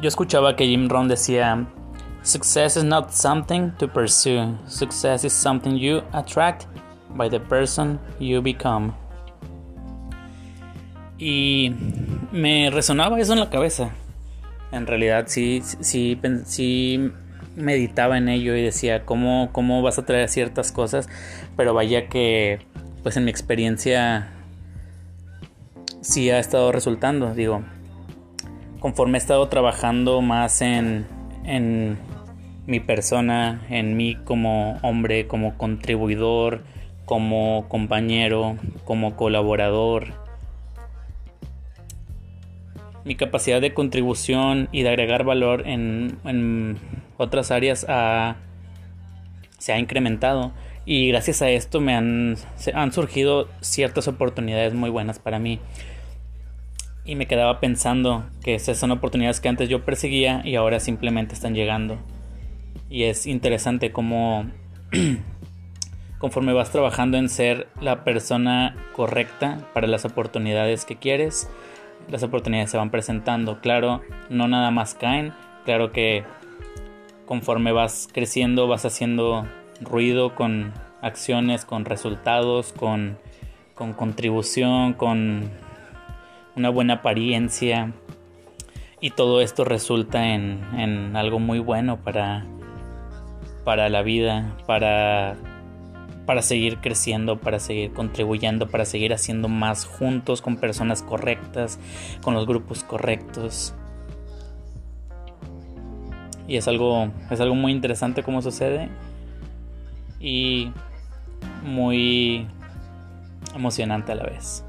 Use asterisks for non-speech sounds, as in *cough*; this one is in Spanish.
yo escuchaba que Jim Rohn decía, Success is not something to pursue, success is something you attract by the person you become. Y me resonaba eso en la cabeza. En realidad sí, sí, sí, meditaba en ello y decía cómo, cómo vas a traer ciertas cosas, pero vaya que pues en mi experiencia sí ha estado resultando, digo, conforme he estado trabajando más en, en mi persona, en mí como hombre, como contribuidor, como compañero, como colaborador, mi capacidad de contribución y de agregar valor en, en otras áreas se ha incrementado. Y gracias a esto me han, han surgido ciertas oportunidades muy buenas para mí y me quedaba pensando que esas son oportunidades que antes yo perseguía y ahora simplemente están llegando. Y es interesante cómo *clears throat* conforme vas trabajando en ser la persona correcta para las oportunidades que quieres, las oportunidades se van presentando. Claro, no nada más caen, claro que conforme vas creciendo vas haciendo ruido con acciones, con resultados, con, con contribución, con una buena apariencia y todo esto resulta en, algo muy bueno para, para la vida, para, para seguir creciendo, para seguir contribuyendo, para seguir haciendo más juntos con personas correctas, con los grupos correctos. Y es algo, es algo muy interesante cómo sucede y muy emocionante a la vez.